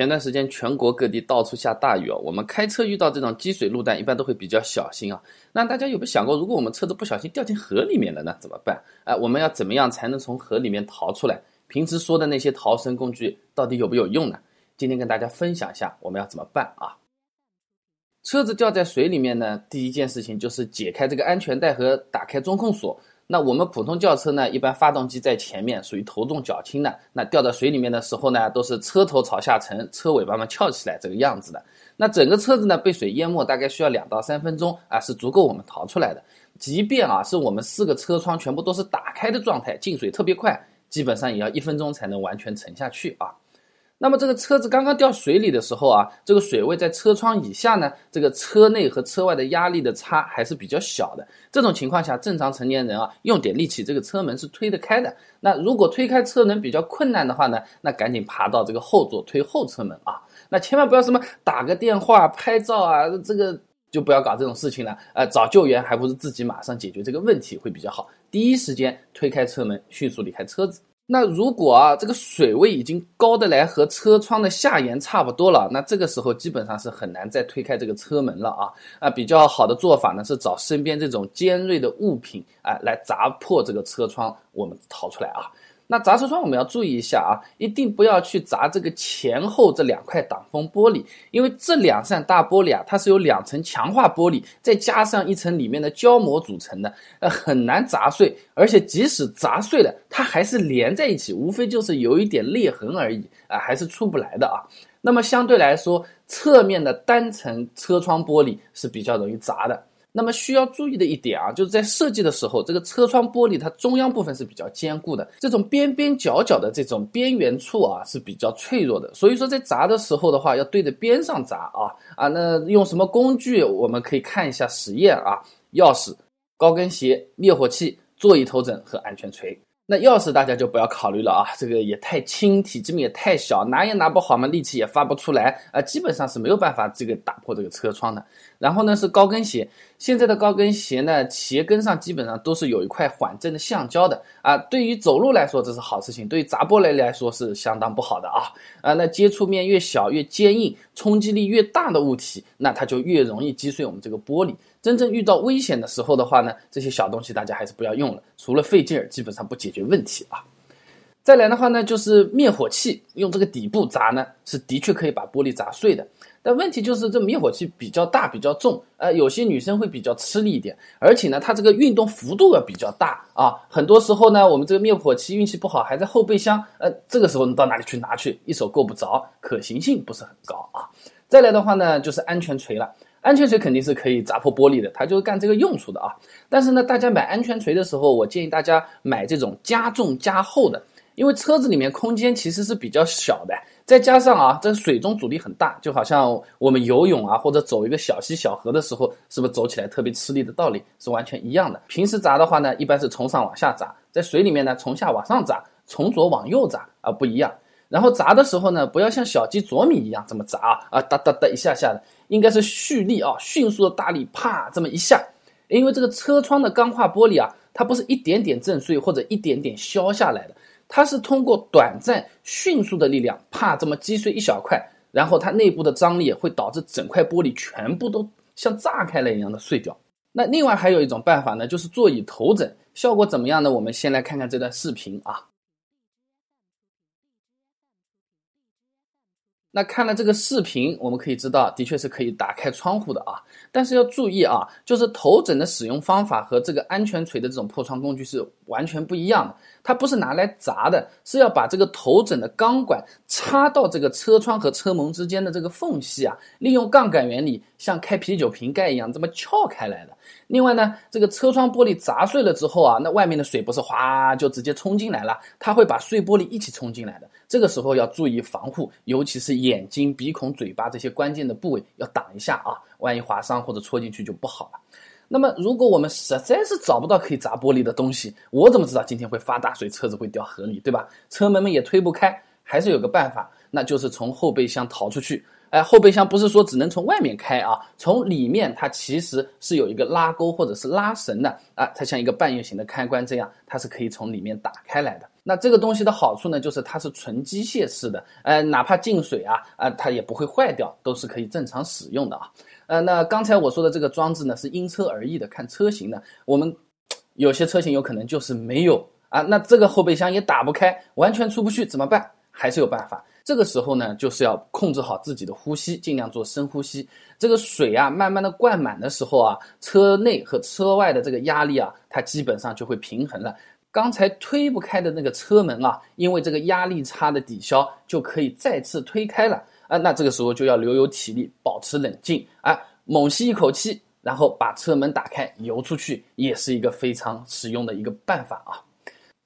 前段时间全国各地到处下大雨哦，我们开车遇到这种积水路段，一般都会比较小心啊。那大家有没有想过，如果我们车子不小心掉进河里面了，那怎么办？哎，我们要怎么样才能从河里面逃出来？平时说的那些逃生工具到底有没有用呢？今天跟大家分享一下我们要怎么办啊。车子掉在水里面呢，第一件事情就是解开这个安全带和打开中控锁。那我们普通轿车呢，一般发动机在前面，属于头重脚轻的。那掉到水里面的时候呢，都是车头朝下沉，车尾巴嘛翘起来这个样子的。那整个车子呢被水淹没，大概需要两到三分钟啊，是足够我们逃出来的。即便啊是我们四个车窗全部都是打开的状态，进水特别快，基本上也要一分钟才能完全沉下去啊。那么这个车子刚刚掉水里的时候啊，这个水位在车窗以下呢，这个车内和车外的压力的差还是比较小的。这种情况下，正常成年人啊，用点力气，这个车门是推得开的。那如果推开车门比较困难的话呢，那赶紧爬到这个后座推后车门啊。那千万不要什么打个电话、拍照啊，这个就不要搞这种事情了。呃，找救援还不如自己马上解决这个问题会比较好。第一时间推开车门，迅速离开车子。那如果啊，这个水位已经高的来和车窗的下沿差不多了，那这个时候基本上是很难再推开这个车门了啊啊！比较好的做法呢是找身边这种尖锐的物品啊来砸破这个车窗，我们逃出来啊。那砸车窗我们要注意一下啊，一定不要去砸这个前后这两块挡风玻璃，因为这两扇大玻璃啊，它是由两层强化玻璃再加上一层里面的胶膜组成的，呃，很难砸碎，而且即使砸碎了，它还是连在一起，无非就是有一点裂痕而已啊，还是出不来的啊。那么相对来说，侧面的单层车窗玻璃是比较容易砸的。那么需要注意的一点啊，就是在设计的时候，这个车窗玻璃它中央部分是比较坚固的，这种边边角角的这种边缘处啊是比较脆弱的。所以说在砸的时候的话，要对着边上砸啊啊。那用什么工具？我们可以看一下实验啊：钥匙、高跟鞋、灭火器、座椅头枕和安全锤。那钥匙大家就不要考虑了啊，这个也太轻，体积面也太小，拿也拿不好嘛，力气也发不出来啊，基本上是没有办法这个打破这个车窗的。然后呢是高跟鞋，现在的高跟鞋呢鞋跟上基本上都是有一块缓震的橡胶的啊，对于走路来说这是好事情，对于砸玻璃来说是相当不好的啊啊，那接触面越小越坚硬，冲击力越大的物体，那它就越容易击碎我们这个玻璃。真正遇到危险的时候的话呢，这些小东西大家还是不要用了，除了费劲儿，基本上不解决问题啊。再来的话呢，就是灭火器，用这个底部砸呢，是的确可以把玻璃砸碎的。但问题就是这灭火器比较大，比较重，呃，有些女生会比较吃力一点，而且呢，它这个运动幅度要比较大啊。很多时候呢，我们这个灭火器运气不好还在后备箱，呃，这个时候你到哪里去拿去？一手够不着，可行性不是很高啊。再来的话呢，就是安全锤了。安全锤肯定是可以砸破玻璃的，它就是干这个用处的啊。但是呢，大家买安全锤的时候，我建议大家买这种加重加厚的，因为车子里面空间其实是比较小的，再加上啊，这水中阻力很大，就好像我们游泳啊或者走一个小溪小河的时候，是不是走起来特别吃力的道理是完全一样的。平时砸的话呢，一般是从上往下砸，在水里面呢，从下往上砸，从左往右砸啊，不一样。然后砸的时候呢，不要像小鸡啄米一样这么砸啊啊哒哒哒一下下的，应该是蓄力啊，迅速的大力啪这么一下，因为这个车窗的钢化玻璃啊，它不是一点点震碎或者一点点削下来的，它是通过短暂迅速的力量啪这么击碎一小块，然后它内部的张力会导致整块玻璃全部都像炸开了一样的碎掉。那另外还有一种办法呢，就是座椅头枕，效果怎么样呢？我们先来看看这段视频啊。那看了这个视频，我们可以知道，的确是可以打开窗户的啊。但是要注意啊，就是头枕的使用方法和这个安全锤的这种破窗工具是完全不一样的。它不是拿来砸的，是要把这个头枕的钢管插到这个车窗和车门之间的这个缝隙啊，利用杠杆原理，像开啤酒瓶盖一样这么撬开来的。另外呢，这个车窗玻璃砸碎了之后啊，那外面的水不是哗就直接冲进来了，它会把碎玻璃一起冲进来的。这个时候要注意防护，尤其是眼睛、鼻孔、嘴巴这些关键的部位要挡一下啊，万一划伤或者戳进去就不好了。那么如果我们实在是找不到可以砸玻璃的东西，我怎么知道今天会发大水，车子会掉河里，对吧？车门们也推不开，还是有个办法，那就是从后备箱逃出去。哎，后备箱不是说只能从外面开啊，从里面它其实是有一个拉钩或者是拉绳的啊，它像一个半月形的开关这样，它是可以从里面打开来的。那这个东西的好处呢，就是它是纯机械式的，呃，哪怕进水啊，啊，它也不会坏掉，都是可以正常使用的啊。呃，那刚才我说的这个装置呢，是因车而异的，看车型的。我们有些车型有可能就是没有啊，那这个后备箱也打不开，完全出不去，怎么办？还是有办法。这个时候呢，就是要控制好自己的呼吸，尽量做深呼吸。这个水啊，慢慢的灌满的时候啊，车内和车外的这个压力啊，它基本上就会平衡了。刚才推不开的那个车门啊，因为这个压力差的抵消，就可以再次推开了啊。那这个时候就要留有体力，保持冷静啊，猛吸一口气，然后把车门打开，游出去，也是一个非常实用的一个办法啊。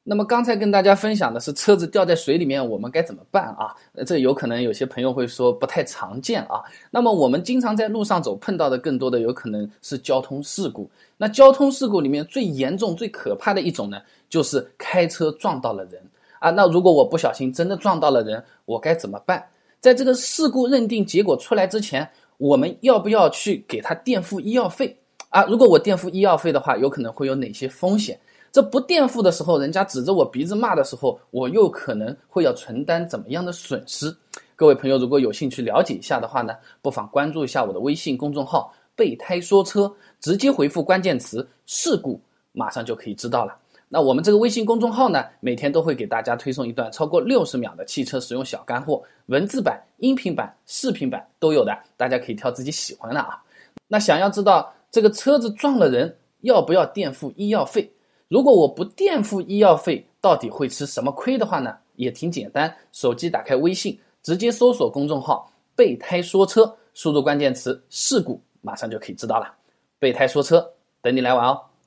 那么刚才跟大家分享的是车子掉在水里面，我们该怎么办啊？这有可能有些朋友会说不太常见啊。那么我们经常在路上走碰到的更多的有可能是交通事故。那交通事故里面最严重、最可怕的一种呢，就是开车撞到了人啊。那如果我不小心真的撞到了人，我该怎么办？在这个事故认定结果出来之前，我们要不要去给他垫付医药费啊？如果我垫付医药费的话，有可能会有哪些风险？这不垫付的时候，人家指着我鼻子骂的时候，我又可能会要承担怎么样的损失？各位朋友，如果有兴趣了解一下的话呢，不妨关注一下我的微信公众号“备胎说车”，直接回复关键词“事故”，马上就可以知道了。那我们这个微信公众号呢，每天都会给大家推送一段超过六十秒的汽车使用小干货，文字版、音频版、视频版都有的，大家可以挑自己喜欢的啊。那想要知道这个车子撞了人要不要垫付医药费？如果我不垫付医药费，到底会吃什么亏的话呢？也挺简单，手机打开微信，直接搜索公众号“备胎说车”，输入关键词“事故”，马上就可以知道了。备胎说车，等你来玩哦。